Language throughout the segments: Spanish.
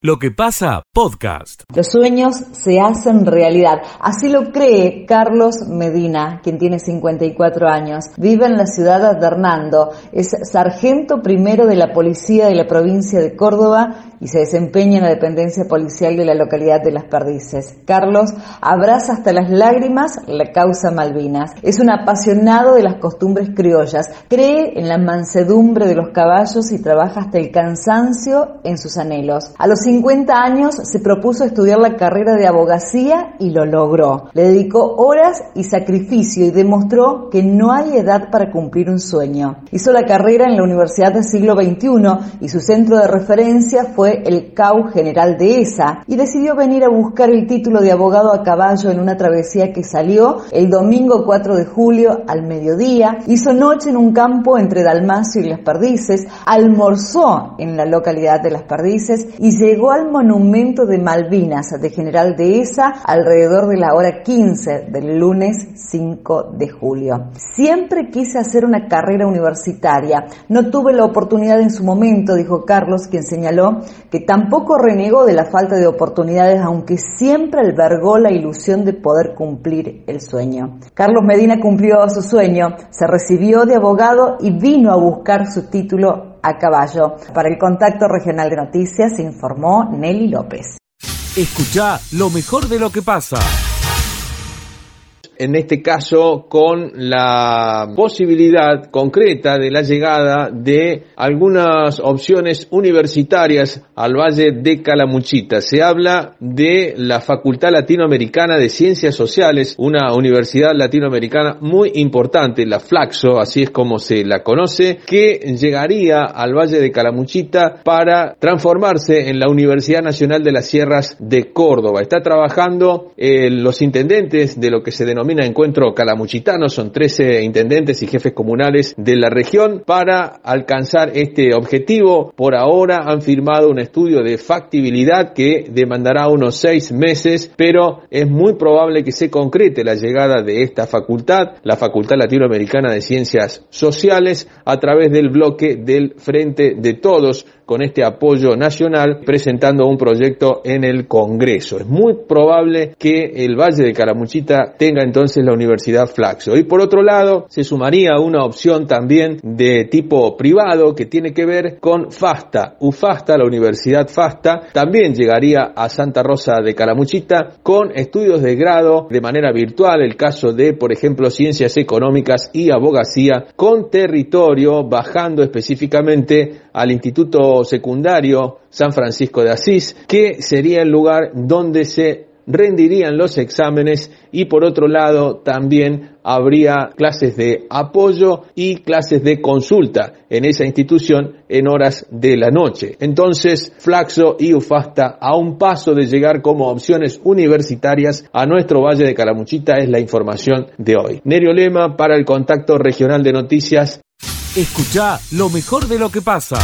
Lo que pasa, podcast. Los sueños se hacen realidad. Así lo cree Carlos Medina, quien tiene 54 años. Vive en la ciudad de Hernando. Es sargento primero de la policía de la provincia de Córdoba y se desempeña en la dependencia policial de la localidad de Las Perdices. Carlos abraza hasta las lágrimas la causa Malvinas. Es un apasionado de las costumbres criollas. Cree en la mansedumbre de los caballos y trabaja hasta el cansancio en sus anhelos. A los 50 años se propuso estudiar la carrera de abogacía y lo logró. Le dedicó horas y sacrificio y demostró que no hay edad para cumplir un sueño. Hizo la carrera en la Universidad del siglo XXI y su centro de referencia fue el CAU General de ESA y decidió venir a buscar el título de abogado a caballo en una travesía que salió el domingo 4 de julio al mediodía, hizo noche en un campo entre Dalmacio y Las Perdices, almorzó en la localidad de Las Perdices y llegó llegó al monumento de Malvinas de General Dehesa alrededor de la hora 15 del lunes 5 de julio. Siempre quise hacer una carrera universitaria. No tuve la oportunidad en su momento, dijo Carlos, quien señaló que tampoco renegó de la falta de oportunidades, aunque siempre albergó la ilusión de poder cumplir el sueño. Carlos Medina cumplió su sueño, se recibió de abogado y vino a buscar su título a caballo. Para el contacto regional de noticias informó Nelly López. Escucha lo mejor de lo que pasa en este caso con la posibilidad concreta de la llegada de algunas opciones universitarias al Valle de Calamuchita. Se habla de la Facultad Latinoamericana de Ciencias Sociales, una universidad latinoamericana muy importante, la Flaxo, así es como se la conoce, que llegaría al Valle de Calamuchita para transformarse en la Universidad Nacional de las Sierras de Córdoba. Está trabajando eh, los intendentes de lo que se denomina Encuentro Calamuchitano, son 13 intendentes y jefes comunales de la región para alcanzar este objetivo. Por ahora han firmado un estudio de factibilidad que demandará unos seis meses, pero es muy probable que se concrete la llegada de esta facultad, la Facultad Latinoamericana de Ciencias Sociales, a través del bloque del Frente de Todos, con este apoyo nacional presentando un proyecto en el Congreso. Es muy probable que el Valle de Calamuchita tenga entonces la Universidad Flaxo. Y por otro lado, se sumaría una opción también de tipo privado que tiene que ver con FASTA. UFASTA, la Universidad FASTA, también llegaría a Santa Rosa de Calamuchita con estudios de grado de manera virtual, el caso de, por ejemplo, ciencias económicas y abogacía, con territorio bajando específicamente al Instituto secundario San Francisco de Asís, que sería el lugar donde se rendirían los exámenes y por otro lado también habría clases de apoyo y clases de consulta en esa institución en horas de la noche. Entonces, Flaxo y Ufasta a un paso de llegar como opciones universitarias a nuestro Valle de Calamuchita es la información de hoy. Nerio Lema para el Contacto Regional de Noticias. Escucha lo mejor de lo que pasa.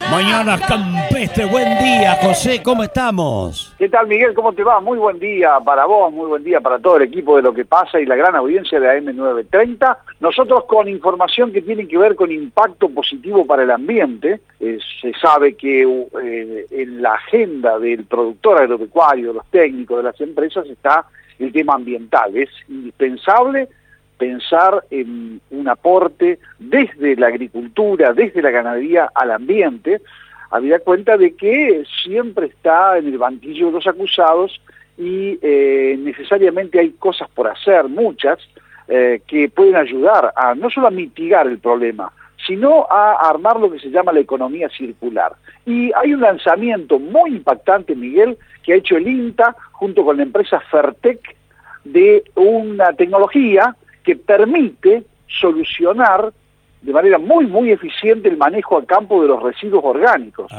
Mañana Campestre, buen día, José, ¿cómo estamos? ¿Qué tal, Miguel? ¿Cómo te va? Muy buen día para vos, muy buen día para todo el equipo de Lo que pasa y la gran audiencia de AM930. Nosotros con información que tiene que ver con impacto positivo para el ambiente, eh, se sabe que eh, en la agenda del productor agropecuario, los técnicos de las empresas, está el tema ambiental. Es indispensable pensar en un aporte desde la agricultura, desde la ganadería al ambiente, habida cuenta de que siempre está en el banquillo de los acusados y eh, necesariamente hay cosas por hacer, muchas, eh, que pueden ayudar a no solo a mitigar el problema, sino a armar lo que se llama la economía circular. Y hay un lanzamiento muy impactante, Miguel, que ha hecho el INTA junto con la empresa Fertec de una tecnología que permite solucionar de manera muy, muy eficiente el manejo a campo de los residuos orgánicos.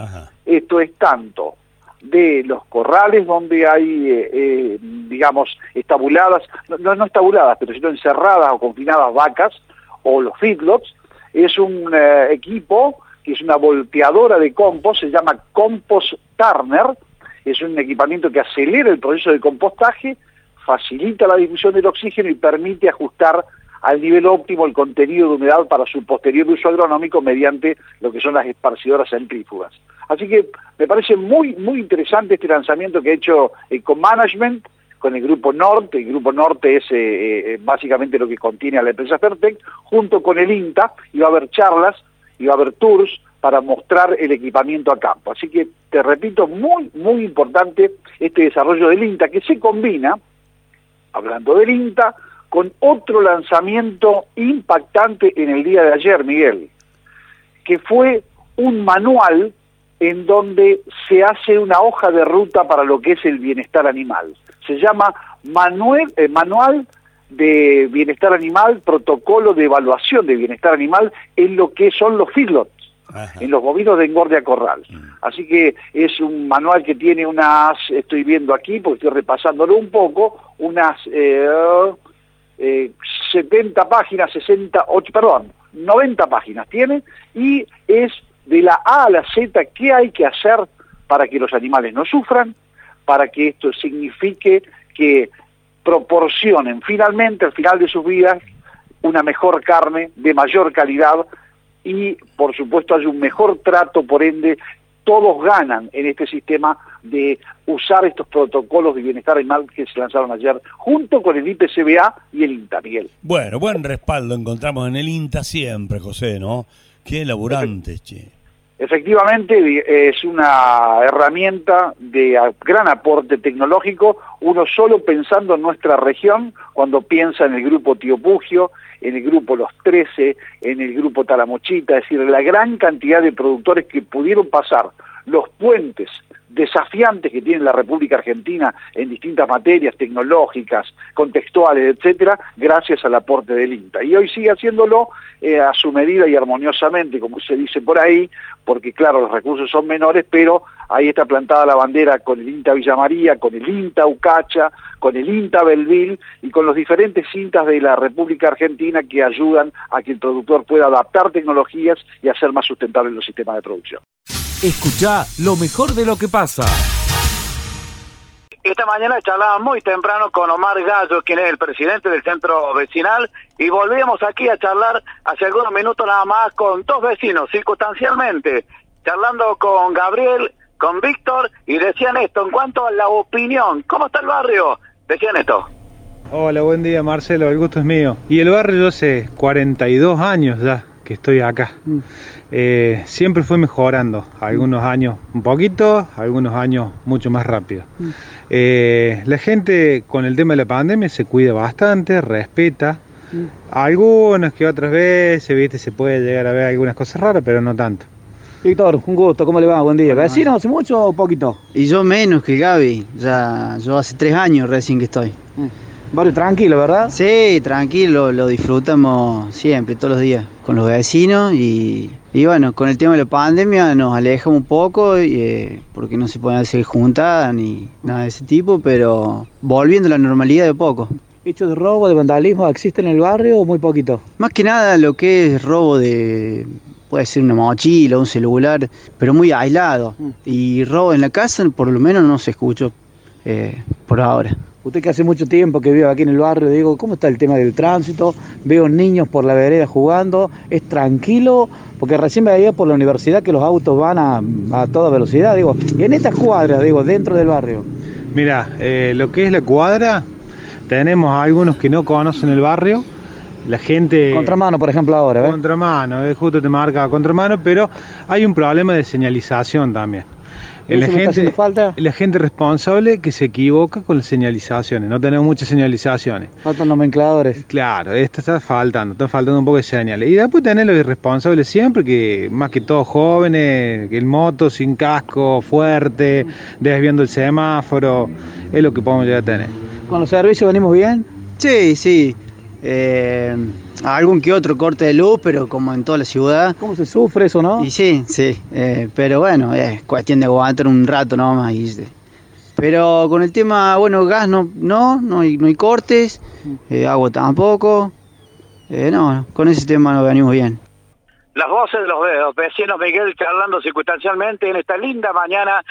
Esto es tanto de los corrales donde hay, eh, eh, digamos, estabuladas, no, no estabuladas, pero sino encerradas o confinadas vacas, o los feedlots, es un eh, equipo que es una volteadora de compost, se llama Compost Turner, es un equipamiento que acelera el proceso de compostaje facilita la difusión del oxígeno y permite ajustar al nivel óptimo el contenido de humedad para su posterior uso agronómico mediante lo que son las esparcidoras centrífugas. Así que me parece muy, muy interesante este lanzamiento que ha hecho Ecomanagement con el Grupo Norte, el Grupo Norte es eh, eh, básicamente lo que contiene a la empresa Fertec, junto con el INTA, y va a haber charlas, y va a haber tours para mostrar el equipamiento a campo. Así que, te repito, muy, muy importante este desarrollo del INTA, que se combina, hablando del INTA, con otro lanzamiento impactante en el día de ayer, Miguel, que fue un manual en donde se hace una hoja de ruta para lo que es el bienestar animal. Se llama eh, Manual de Bienestar Animal, Protocolo de Evaluación de Bienestar Animal en lo que son los feedlots, en los bovinos de engorde corral. Mm. Así que es un manual que tiene unas, estoy viendo aquí, porque estoy repasándolo un poco, unas eh, 70 eh, páginas, 60, perdón, 90 páginas tiene, y es de la A a la Z qué hay que hacer para que los animales no sufran, para que esto signifique que proporcionen finalmente al final de sus vidas una mejor carne de mayor calidad y por supuesto hay un mejor trato, por ende todos ganan en este sistema de usar estos protocolos de bienestar animal que se lanzaron ayer junto con el IPCBA y el INTA, Miguel. Bueno, buen respaldo encontramos en el INTA siempre, José, ¿no? Qué laburante, che. Efectivamente, es una herramienta de gran aporte tecnológico, uno solo pensando en nuestra región, cuando piensa en el grupo Tío Pugio, en el grupo Los Trece, en el grupo Talamochita, es decir, la gran cantidad de productores que pudieron pasar los puentes desafiantes que tiene la República Argentina en distintas materias tecnológicas, contextuales, etcétera, gracias al aporte del INTA. Y hoy sigue haciéndolo eh, a su medida y armoniosamente, como se dice por ahí, porque claro, los recursos son menores, pero ahí está plantada la bandera con el INTA Villa María, con el INTA Ucacha, con el INTA Belville y con los diferentes INTAs de la República Argentina que ayudan a que el productor pueda adaptar tecnologías y hacer más sustentables los sistemas de producción. Escucha lo mejor de lo que pasa. Esta mañana charlaba muy temprano con Omar Gallo, quien es el presidente del centro vecinal, y volvíamos aquí a charlar hace algunos minutos nada más con dos vecinos, circunstancialmente, charlando con Gabriel, con Víctor, y decían esto, en cuanto a la opinión, ¿cómo está el barrio? Decían esto. Hola, buen día Marcelo, el gusto es mío. Y el barrio yo hace 42 años ya que estoy acá. Mm. Eh, siempre fue mejorando, algunos años un poquito, algunos años mucho más rápido. Mm. Eh, la gente con el tema de la pandemia se cuida bastante, respeta. Mm. Algunas que otras veces, viste, se puede llegar a ver algunas cosas raras, pero no tanto. Víctor, un gusto, ¿cómo le va? Buen día. ¿Vecino hace mucho o poquito? Y yo menos que Gaby, ya yo hace tres años recién que estoy. Barrio tranquilo, ¿verdad? Sí, tranquilo, lo disfrutamos siempre, todos los días, con los vecinos y, bueno, con el tema de la pandemia nos alejamos un poco eh, porque no se pueden hacer juntadas ni nada de ese tipo, pero volviendo a la normalidad de poco. ¿Hechos de robo, de vandalismo existen en el barrio o muy poquito? Más que nada lo que es robo de, puede ser una mochila, un celular, pero muy aislado. Mm. Y robo en la casa por lo menos no se escuchó eh, por ahora. Usted que hace mucho tiempo que vive aquí en el barrio, digo, ¿cómo está el tema del tránsito? Veo niños por la vereda jugando, ¿es tranquilo? Porque recién me veía por la universidad que los autos van a, toda velocidad, digo, y en esta cuadra, digo, dentro del barrio. Mira, eh, lo que es la cuadra, tenemos algunos que no conocen el barrio, la gente... Contramano, por ejemplo, ahora, ¿ves? Contramano, eh, justo te marca contramano, pero hay un problema de señalización también la gente, falta? la gente responsable que se equivoca con las señalizaciones. No tenemos muchas señalizaciones. Faltan nomencladores. Claro, esto está faltando, está faltando un poco de señales. Y después tener los irresponsables siempre, que más que todos jóvenes, que el moto sin casco, fuerte, desviando el semáforo, es lo que podemos llegar a tener. ¿Con los servicios venimos bien? Sí, sí. Eh, algún que otro corte de luz, pero como en toda la ciudad. ¿Cómo se sufre eso, no? Y sí, sí, eh, pero bueno, es cuestión de aguantar un rato nomás. Y, pero con el tema, bueno, gas no, no, no hay, no hay cortes, eh, agua tampoco. Eh, no, con ese tema nos venimos bien. Las voces de los vecinos Miguel charlando circunstancialmente en esta linda mañana,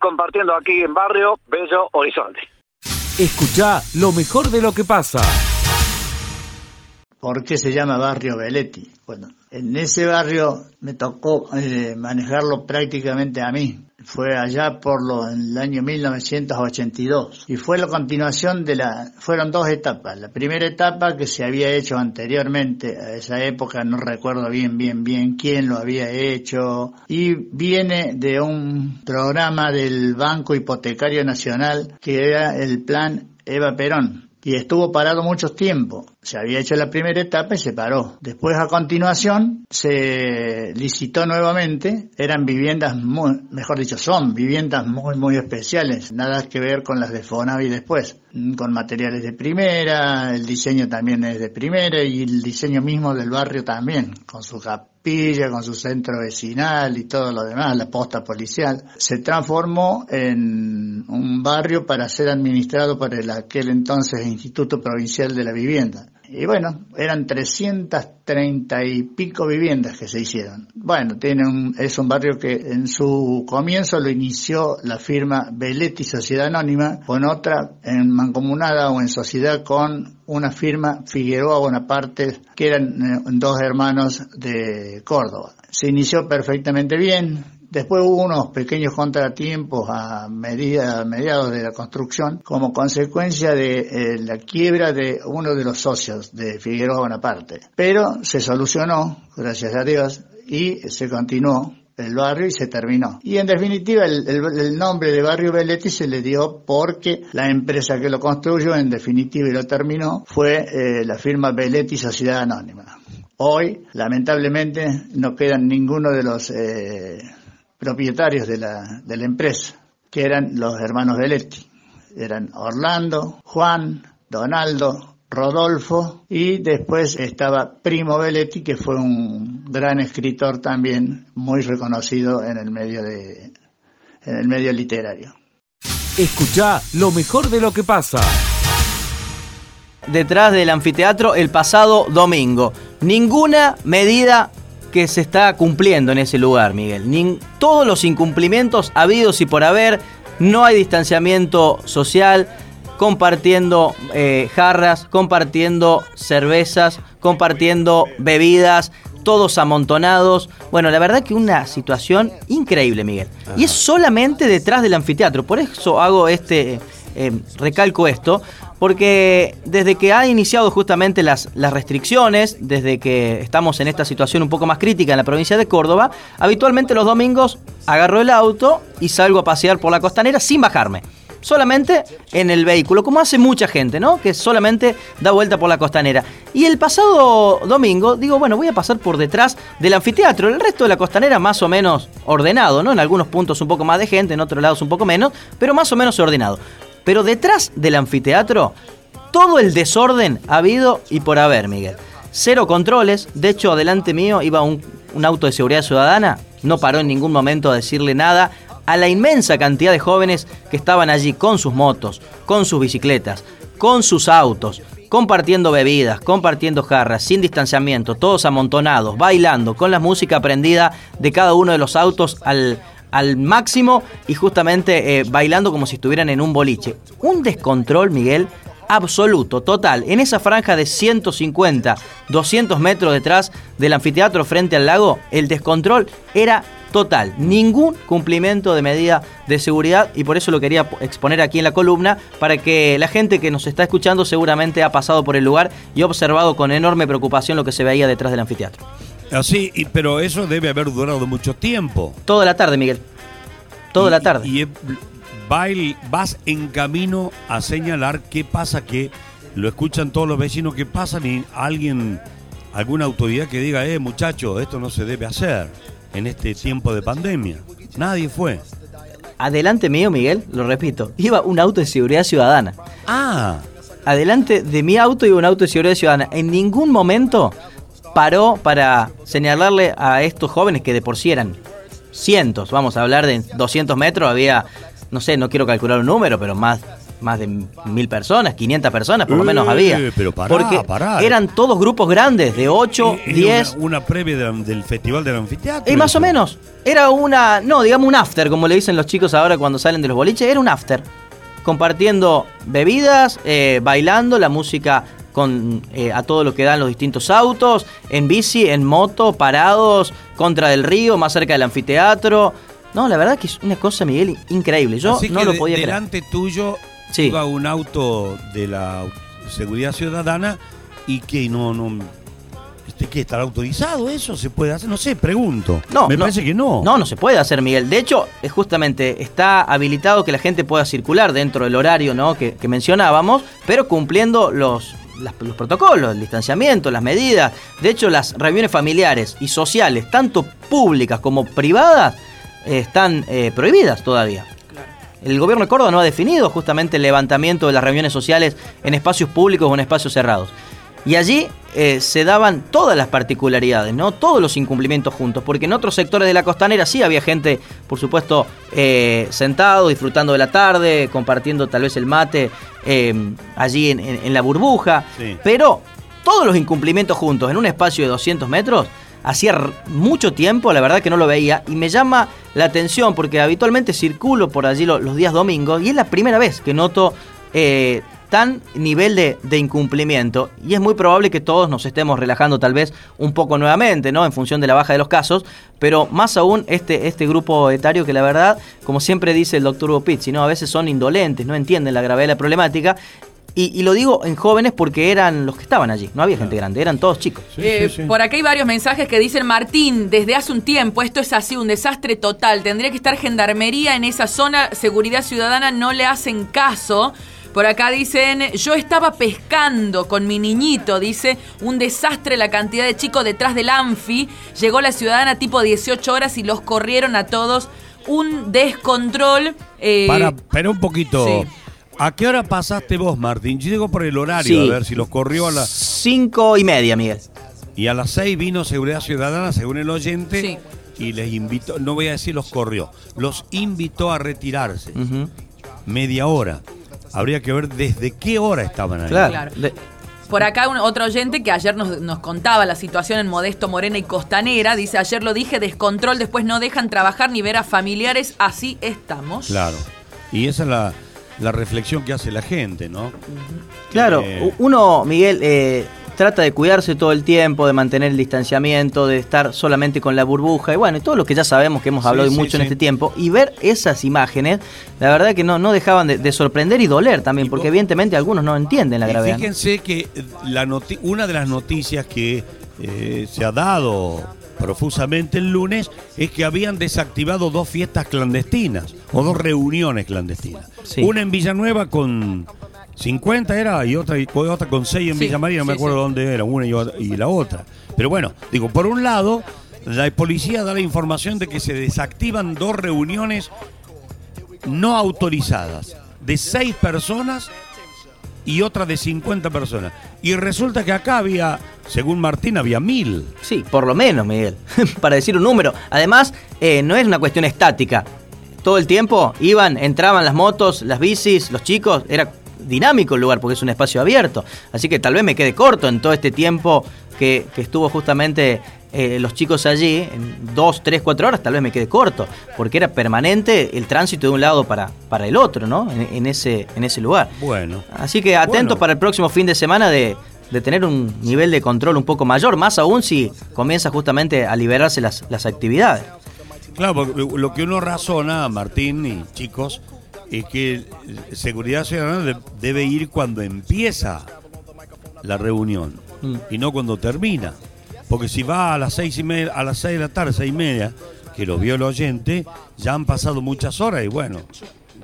compartiendo aquí en Barrio Bello Horizonte. Escucha lo mejor de lo que pasa. Por qué se llama barrio Veletti. Bueno, en ese barrio me tocó eh, manejarlo prácticamente a mí. Fue allá por lo, en el año 1982 y fue la continuación de la, fueron dos etapas. La primera etapa que se había hecho anteriormente a esa época, no recuerdo bien, bien, bien quién lo había hecho y viene de un programa del Banco Hipotecario Nacional que era el plan Eva Perón y estuvo parado mucho tiempo. Se había hecho la primera etapa y se paró. Después, a continuación, se licitó nuevamente. Eran viviendas muy, mejor dicho, son viviendas muy, muy especiales. Nada que ver con las de Fonavi después. Con materiales de primera, el diseño también es de primera y el diseño mismo del barrio también, con su capilla, con su centro vecinal y todo lo demás, la posta policial. Se transformó en un barrio para ser administrado por el aquel entonces Instituto Provincial de la Vivienda. Y bueno, eran 330 y pico viviendas que se hicieron. Bueno, tiene un, es un barrio que en su comienzo lo inició la firma Belletti Sociedad Anónima con otra en mancomunada o en sociedad con una firma Figueroa Bonaparte que eran eh, dos hermanos de Córdoba. Se inició perfectamente bien, Después hubo unos pequeños contratiempos a, medida, mediados de la construcción como consecuencia de eh, la quiebra de uno de los socios de Figueroa Bonaparte. Pero se solucionó, gracias a Dios, y se continuó el barrio y se terminó. Y en definitiva el, nombre de Barrio Belletti se le dio porque la empresa que lo construyó en definitiva y lo terminó fue eh, la firma Belletti Sociedad Anónima. Hoy, lamentablemente, no quedan ninguno de los eh, propietarios de la, de la empresa, que eran los hermanos Belletti. Eran Orlando, Juan, Donaldo, Rodolfo y después estaba Primo Belletti, que fue un gran escritor también muy reconocido en el medio de en el medio literario. Escucha lo mejor de lo que pasa. Detrás del anfiteatro el pasado domingo. Ninguna medida que se está cumpliendo en ese lugar, Miguel. todos los incumplimientos habidos y por haber, no hay distanciamiento social, compartiendo eh, jarras, compartiendo cervezas, compartiendo bebidas, todos amontonados. Bueno, la verdad que una situación increíble, Miguel. Y es solamente detrás del anfiteatro, por eso hago este, eh, recalco esto, porque desde que ha iniciado justamente las, las restricciones, desde que estamos en esta situación un poco más crítica en la provincia de Córdoba, habitualmente los domingos agarro el auto y salgo a pasear por la costanera sin bajarme. Solamente en el vehículo, como hace mucha gente, ¿no? Que solamente da vuelta por la costanera. Y el pasado domingo digo, bueno, voy a pasar por detrás del anfiteatro. El resto de la costanera más o menos ordenado, ¿no? En algunos puntos un poco más de gente, en otros lados un poco menos, pero más o menos ordenado. Pero detrás del anfiteatro, todo el desorden ha habido y por haber, Miguel. Cero controles, de hecho, adelante mío iba un, auto de seguridad ciudadana, no paró en ningún momento a decirle nada a la inmensa cantidad de jóvenes que estaban allí con sus motos, con sus bicicletas, con sus autos, compartiendo bebidas, compartiendo jarras, sin distanciamiento, todos amontonados, bailando, con la música prendida de cada uno de los autos al, al máximo y justamente eh, bailando como si estuvieran en un boliche. Un descontrol, Miguel, absoluto, total. En esa franja de 150, 200 metros detrás del anfiteatro frente al lago, el descontrol era total. Ningún cumplimiento de medida de seguridad y por eso lo quería exponer aquí en la columna para que la gente que nos está escuchando seguramente ha pasado por el lugar y ha observado con enorme preocupación lo que se veía detrás del anfiteatro. Así, pero eso debe haber durado mucho tiempo. Toda la tarde, Miguel. Toda la tarde. Y vas en camino a señalar qué pasa, que lo escuchan todos los vecinos que pasan y alguien, alguna autoridad que diga, eh, muchacho, esto no se debe hacer en este tiempo de pandemia. Nadie fue. Adelante mío, Miguel, lo repito, iba un auto de seguridad ciudadana. Ah. Adelante de mi auto iba un auto de seguridad ciudadana. En ningún momento paró para señalarle a estos jóvenes que de por sí eran cientos, vamos a hablar de 200 metros, había, no sé, no quiero calcular un número, pero más más de mil personas, 500 personas por lo menos había. Eh, pero porque eran todos grupos grandes, de 8, 10. Una, previa del festival del anfiteatro. Y más o menos. Era una, no, digamos un after, como le dicen los chicos ahora cuando salen de los boliches, era un after. Compartiendo bebidas, eh, bailando, la música con eh, a todo lo que dan los distintos autos, en bici, en moto, parados, contra del río, más cerca del anfiteatro. No, la verdad que es una cosa, Miguel, increíble. Yo Así no que lo de- podía creer. delante tuyo Sí. iba un auto de la seguridad ciudadana y que no, no, este, ¿qué estará autorizado eso? ¿Se puede hacer? No sé, pregunto. No, me no. parece que no. No, no se puede hacer, Miguel. De hecho, es justamente está habilitado que la gente pueda circular dentro del horario ¿no? que, que mencionábamos, pero cumpliendo los, las- los protocolos, el distanciamiento, las medidas. De hecho, las reuniones familiares y sociales, tanto públicas como privadas, eh, están eh, prohibidas todavía. El gobierno de Córdoba no ha definido justamente el levantamiento de las reuniones sociales en espacios públicos o en espacios cerrados. Y allí eh, se daban todas las particularidades, ¿no? Todos los incumplimientos juntos, porque en otros sectores de la costanera sí había gente, por supuesto, eh, sentado, disfrutando de la tarde, compartiendo tal vez el mate eh, allí en, en- en la burbuja, Sí. pero todos los incumplimientos juntos en un espacio de 200 metros, hacía mucho tiempo, la verdad que no lo veía, y me llama la atención porque habitualmente circulo por allí lo- los días domingos y es la primera vez que noto eh, tan nivel de, de incumplimiento y es muy probable que todos nos estemos relajando tal vez un poco nuevamente, ¿no? En función de la baja de los casos, pero más aún este, este grupo etario que la verdad, como siempre dice el doctor Hugo Pizzi, ¿no? A veces son indolentes, no entienden la gravedad de la problemática y, y lo digo en jóvenes porque eran los que estaban allí, no había gente grande, eran todos chicos. Eh, Por acá hay varios mensajes que dicen, Martín, desde hace un tiempo esto es así, un desastre total. Tendría que estar gendarmería en esa zona, seguridad ciudadana no le hacen caso. Por acá dicen, yo estaba pescando con mi niñito, dice, un desastre la cantidad de chicos detrás del Anfi. Llegó la ciudadana tipo 18 horas y los corrieron a todos. Un descontrol. eh, Para, espera un poquito. sí. ¿A qué hora pasaste vos, Martín? Yo digo por el horario, Sí. a ver si los corrió a las... Cinco y media, Miguel. Y a las seis vino Seguridad Ciudadana, según el oyente, Sí. y les invitó, no voy a decir los corrió, los invitó a retirarse. Media hora. Habría que ver desde qué hora estaban ahí. Claro. Por acá un, otro oyente que ayer nos, nos contaba la situación en Modesto, Morena y Costanera. Dice, ayer lo dije, descontrol, después no dejan trabajar ni ver a familiares, así estamos. Claro. Y esa es la, la reflexión que hace la gente, ¿no? Claro, Eh, uno, Miguel, eh, trata de cuidarse todo el tiempo, de mantener el distanciamiento, de estar solamente con la burbuja, y bueno, y todo lo que ya sabemos que hemos hablado sí, mucho en sí. este tiempo, y ver esas imágenes, la verdad que no, no dejaban de, de sorprender y doler también, porque evidentemente algunos no entienden la Y gravedad. fíjense que la noti- una de las noticias que eh, se ha dado profusamente el lunes es que habían desactivado dos fiestas clandestinas o dos reuniones clandestinas. Una en Villanueva con 50 era y otra, y otra con 6 en Sí, Villa María, no me acuerdo sí. dónde era, una y, otra- y la otra. Pero bueno, digo, por un lado, la policía da la información de que se desactivan dos reuniones no autorizadas de seis personas y otra de 50 personas. Y resulta que acá había, según Martín, había mil. Sí, por lo menos, Miguel, para decir un número. Además, eh, no es una cuestión estática. Todo el tiempo iban, entraban las motos, las bicis, los chicos, era dinámico el lugar porque es un espacio abierto. Así que tal vez me quede corto en todo este tiempo que, que estuvo justamente eh, los chicos allí, en dos, tres, cuatro horas, tal vez me quede corto, porque era permanente el tránsito de un lado para, para el otro, ¿no? En, en ese, en ese lugar. Bueno. Así que atentos Bueno. para el próximo fin de semana de, de tener un nivel de control un poco mayor, más aún si comienza justamente a liberarse las, las actividades. Claro, porque lo que uno razona, Martín y chicos, es que Seguridad Ciudadana de- debe ir cuando empieza la reunión Mm. y no cuando termina. Porque si va a las seis y media, a las seis de la tarde, seis y media, que lo vio el oyente, ya han pasado muchas horas y bueno,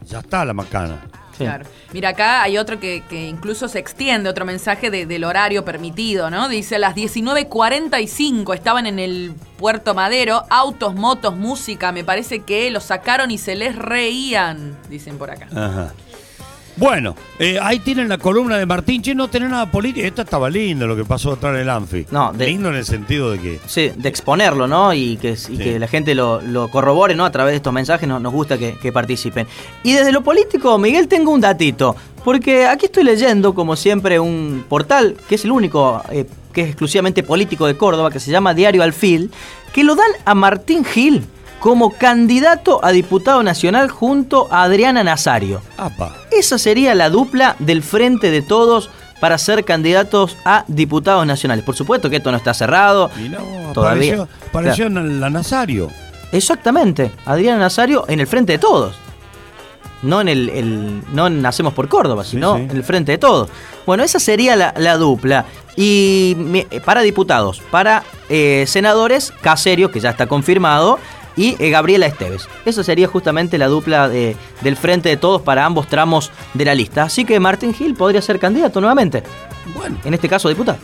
ya está la macana. Sí. Claro. Mira, acá hay otro que, que incluso se extiende, otro mensaje de- del horario permitido, ¿no? Dice, a las 19.45 estaban en el Puerto Madero, autos, motos, música, me parece que los sacaron y se les reían, dicen por acá. Ajá. Bueno, eh, ahí tienen la columna de Martín. Che, no tenés nada político. Esto estaba lindo lo que pasó atrás en el Anfi. No, de- Lindo en el sentido de que. Sí, de exponerlo, ¿no? Y que, y que la gente lo, lo corrobore, ¿no? A través de estos mensajes nos, nos gusta que, que participen. Y desde lo político, Miguel, tengo un datito. Porque aquí estoy leyendo, como siempre, un portal que es el único eh, que es exclusivamente político de Córdoba, que se llama Diario Alfil, que lo dan a Martín Gil como candidato a diputado nacional junto a Adriana Nazario. Apa. Esa sería la dupla del frente de todos para ser candidatos a diputados nacionales. Por supuesto que esto no está cerrado. todavía. Apareció, apareció en la Nazario. Exactamente, Adriana Nazario en el frente de todos. No en el, el- no en Nacemos por Córdoba, sino en el frente de todos. Bueno, esa sería la, la dupla. Y eh, para diputados, para eh, senadores, Caserio, que ya está confirmado, y eh, Gabriela Esteves. Esa sería justamente la dupla de- del frente de todos para ambos tramos de la lista. Así que Martín Gil podría ser candidato nuevamente. Bueno. En este caso, diputado.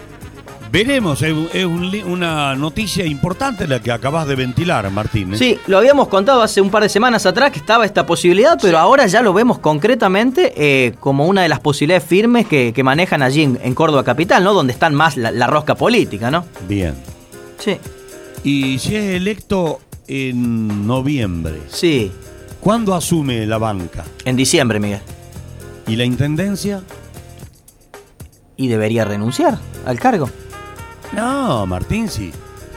Veremos, es, es un una noticia importante la que acabas de ventilar, Martín. ¿eh? Sí, lo habíamos contado hace un par de semanas atrás que estaba esta posibilidad, pero ahora ya lo vemos concretamente eh, como una de las posibilidades firmes que, que manejan allí en, en Córdoba Capital, ¿no? Donde están más la, la rosca política, ¿no? Bien. Sí. Y si es electo en noviembre. Sí. ¿Cuándo asume la banca? En diciembre, Miguel. ¿Y la intendencia? Y debería renunciar al cargo. No, Martín, si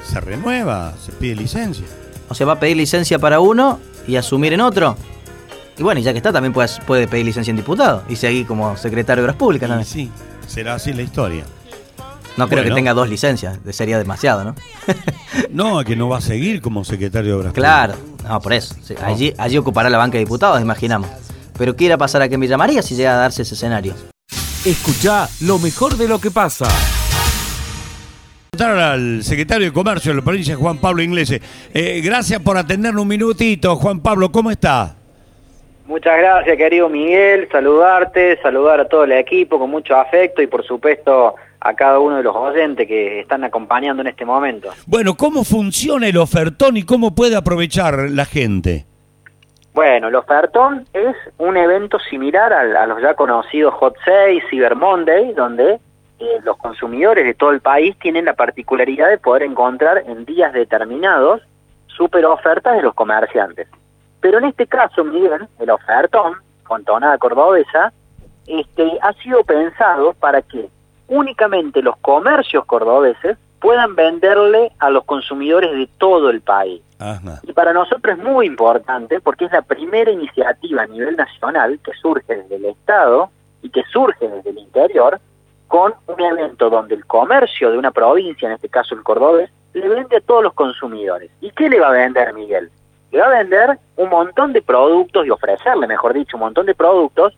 se renueva, se pide licencia. O sea, va a pedir licencia para uno y asumir en otro. Y bueno, y ya que está, también puede, puede pedir licencia en diputado y seguir como secretario de Obras Públicas también. Sí, será así la historia. No creo Bueno. que tenga dos licencias, sería demasiado, ¿no? No, que no va a seguir como secretario de Obras Claro, no, por eso. Sí, Allí, allí ocupará la banca de diputados, imaginamos. Pero ¿qué irá a pasar aquí en Villa María si llega a darse ese escenario? Escucha lo mejor de lo que pasa. Preguntar al secretario de Comercio de la provincia, Juan Pablo Inglese. Eh, gracias por atendernos un minutito. Juan Pablo, ¿cómo está? Muchas gracias, querido Miguel. Saludarte, saludar a todo el equipo con mucho afecto y, por supuesto, a cada uno de los oyentes que están acompañando en este momento. Bueno, ¿cómo funciona el ofertón y cómo puede aprovechar la gente? Bueno, el ofertón es un evento similar al- a, los ya conocidos Hot 6, Cyber Monday, donde eh, los consumidores de todo el país tienen la particularidad de poder encontrar en días determinados super ofertas de los comerciantes. Pero en este caso, Miguel, el ofertón, con tonada cordobesa, este, ha sido pensado para que únicamente los comercios cordobeses puedan venderle a los consumidores de todo el país. Ajá. Y para nosotros es muy importante porque es la primera iniciativa a nivel nacional que surge desde el Estado y que surge desde el interior con un evento donde el comercio de una provincia, en este caso el cordobés, le vende a todos los consumidores. ¿Y qué le va a vender Miguel? Le va a vender un montón de productos y ofrecerle, mejor dicho, un montón de productos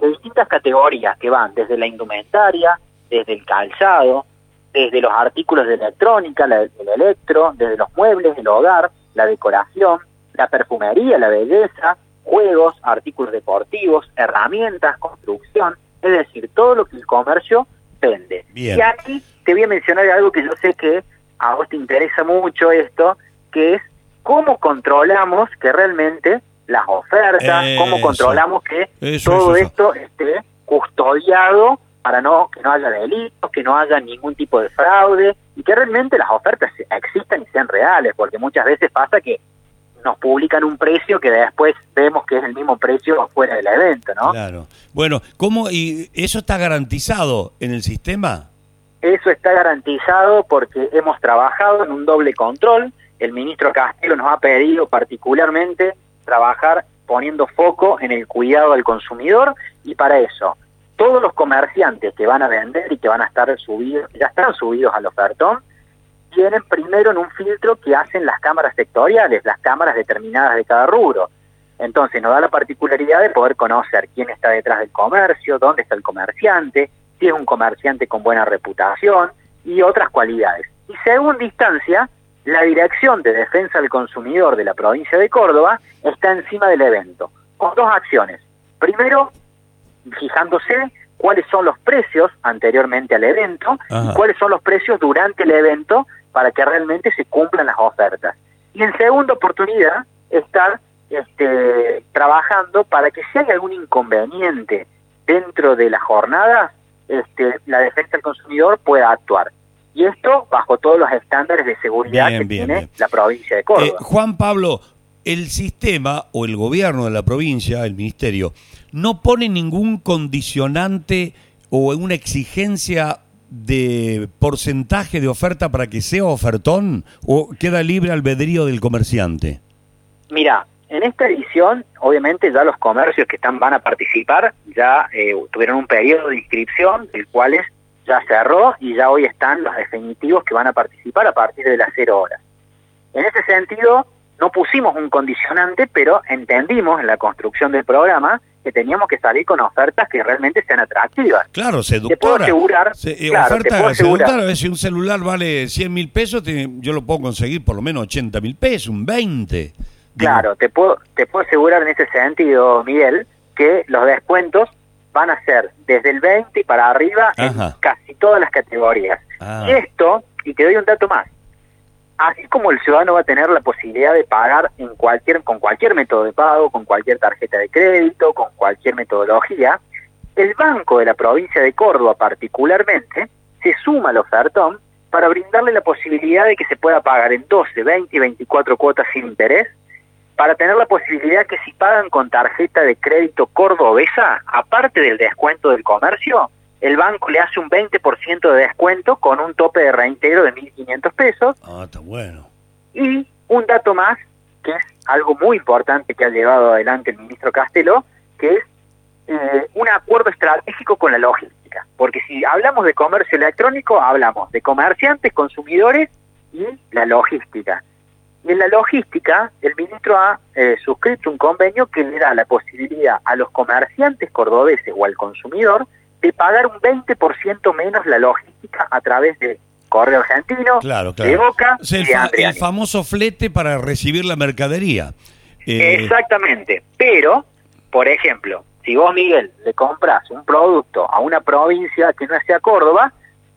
de distintas categorías que van desde la indumentaria, desde el calzado, desde los artículos de electrónica, la- el electro, desde los muebles del hogar, la decoración, la perfumería, la belleza, juegos, artículos deportivos, herramientas, construcción, es decir, todo lo que el comercio vende. Bien. Y aquí te voy a mencionar algo que yo sé que a vos te interesa mucho esto, que es cómo controlamos que realmente las ofertas, cómo controlamos que Eso, todo eso. esto esté custodiado para no que no haya delitos, que no haya ningún tipo de fraude y que realmente las ofertas existan y sean reales, porque muchas veces pasa que nos publican un precio que después vemos que es el mismo precio fuera del evento, ¿no? Claro. Bueno, ¿cómo y eso está garantizado en el sistema? Eso está garantizado porque hemos trabajado en un doble control. El ministro Castelo nos ha pedido particularmente trabajar poniendo foco en el cuidado del consumidor y para eso todos los comerciantes que van a vender y que van a estar subidos, ya están subidos al ofertón, tienen primero en un filtro que hacen las cámaras sectoriales, las cámaras determinadas de cada rubro. Entonces nos da la particularidad de poder conocer quién está detrás del comercio, dónde está el comerciante, si es un comerciante con buena reputación y otras cualidades. Y según instancia, la Dirección de Defensa del Consumidor de la provincia de Córdoba está encima del evento, con dos acciones. Primero, fijándose cuáles son los precios anteriormente al evento Ajá. y cuáles son los precios durante el evento para que realmente se cumplan las ofertas. Y en segunda oportunidad, estar este, trabajando para que si hay algún inconveniente dentro de la jornada, este, la defensa del consumidor pueda actuar. Y esto bajo todos los estándares de seguridad Bien, que bien, tiene bien. la provincia de Córdoba. Eh, Juan Pablo, el sistema o el gobierno de la provincia, el ministerio, no pone ningún condicionante o una exigencia de porcentaje de oferta para que sea ofertón o queda libre albedrío del comerciante. Mira, En esta edición, obviamente, ya los comercios que están van a participar ya eh, tuvieron un periodo de inscripción, el cual es, ya cerró y ya hoy están los definitivos que van a participar a partir de las cero horas. En ese sentido, no pusimos un condicionante, pero entendimos en la construcción del programa que teníamos que salir con ofertas que realmente sean atractivas. Claro, seductora. Te puedo asegurar, Se- eh, claro, te oferta puedo asegurar- seductora, si un celular vale 100 mil pesos, te- yo lo puedo conseguir por lo menos 80 mil pesos, un 20. Claro, te puedo, te puedo asegurar en ese sentido, Miguel, que los descuentos van a ser desde el 20 y para arriba en Ajá. casi todas las categorías. Ah. Y esto, y te doy un dato más, así como el ciudadano va a tener la posibilidad de pagar en cualquier, con cualquier método de pago, con cualquier tarjeta de crédito, con cualquier metodología, el Banco de la provincia de Córdoba particularmente se suma al ofertón para brindarle la posibilidad de que se pueda pagar en 12, 20 y 24 cuotas sin interés, para tener la posibilidad que si pagan con tarjeta de crédito cordobesa, aparte del descuento del comercio, el banco le hace un 20% de descuento con un tope de reintegro de 1.500 pesos. Ah, está bueno. Y un dato más, que es algo muy importante que ha llevado adelante el ministro Castelo, que es eh, un acuerdo estratégico con la logística. Porque si hablamos de comercio electrónico, hablamos de comerciantes, consumidores y la logística. Y en la logística, el ministro ha eh, suscrito un convenio que le da la posibilidad a los comerciantes cordobeses o al consumidor de pagar un 20% menos la logística a través de Correo Argentino, Claro, de. Boca Es y el, de fa- Andriani. el famoso flete para recibir la mercadería. Eh, Exactamente. Pero, por ejemplo, si vos, Miguel, le compras un producto a una provincia que no sea Córdoba,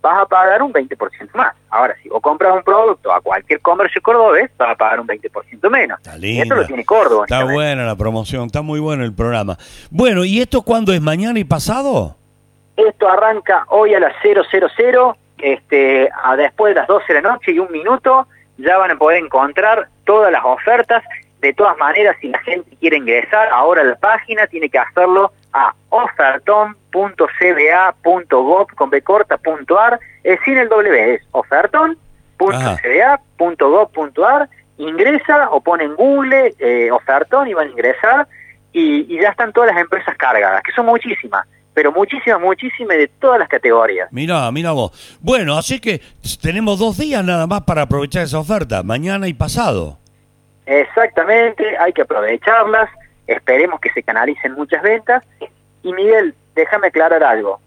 vas a pagar un 20% más. Ahora, si vos compras un producto a cualquier comercio cordobés, vas a pagar un 20% menos. Y linda. esto lo tiene Córdoba. Está buena la promoción, está muy bueno el programa. Bueno, ¿y esto cuándo es? ¿Mañana y pasado? Esto arranca hoy a las 000, este, a después de las 12 de la noche y un minuto, ya van a poder encontrar todas las ofertas. De todas maneras, si la gente quiere ingresar ahora a la página, tiene que hacerlo a oferton.cba.gov.ar, es sin el W, es oferton.cba.gov.ar, ingresa o pone en Google eh, ofertón y van a ingresar y, y ya están todas las empresas cargadas, que son muchísimas, pero muchísimas, muchísimas de todas las categorías. Mira, mira vos. Bueno, así que tenemos dos días nada más para aprovechar esa oferta, mañana y pasado. Exactamente, hay que aprovecharlas, esperemos que se canalicen muchas ventas. Y Miguel, déjame aclarar algo.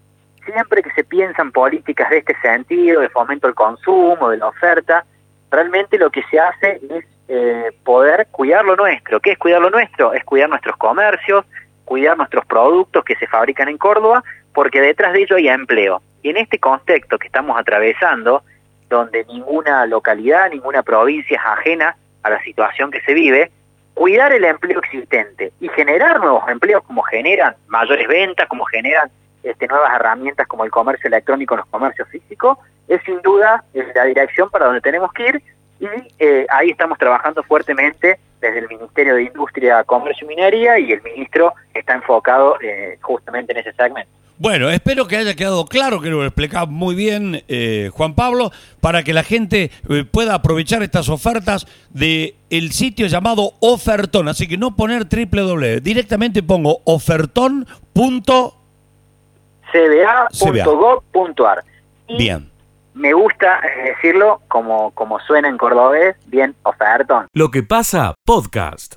Siempre que se piensan políticas de este sentido, de fomento al consumo, de la oferta, realmente lo que se hace es eh, poder cuidar lo nuestro. ¿Qué es cuidar lo nuestro? Es cuidar nuestros comercios, cuidar nuestros productos que se fabrican en Córdoba, porque detrás de ello hay empleo. Y en este contexto que estamos atravesando, donde ninguna localidad, ninguna provincia es ajena a la situación que se vive, cuidar el empleo existente y generar nuevos empleos como generan mayores ventas, como generan este, nuevas herramientas como el comercio electrónico los comercios físicos, es sin duda eh, la dirección para donde tenemos que ir y eh, ahí estamos trabajando fuertemente desde el Ministerio de Industria, Comercio y Minería y el ministro está enfocado eh, justamente en ese segmento. Bueno, espero que haya quedado claro, que lo explicaba muy bien eh, Juan Pablo, para que la gente eh, pueda aprovechar estas ofertas de el sitio llamado Ofertón. Así que no poner www, directamente pongo ofertón. punto- cba.gov.ar. Y Bien. me gusta eh, decirlo como, como suena en cordobés, bien ofertón. Lo que pasa, podcast.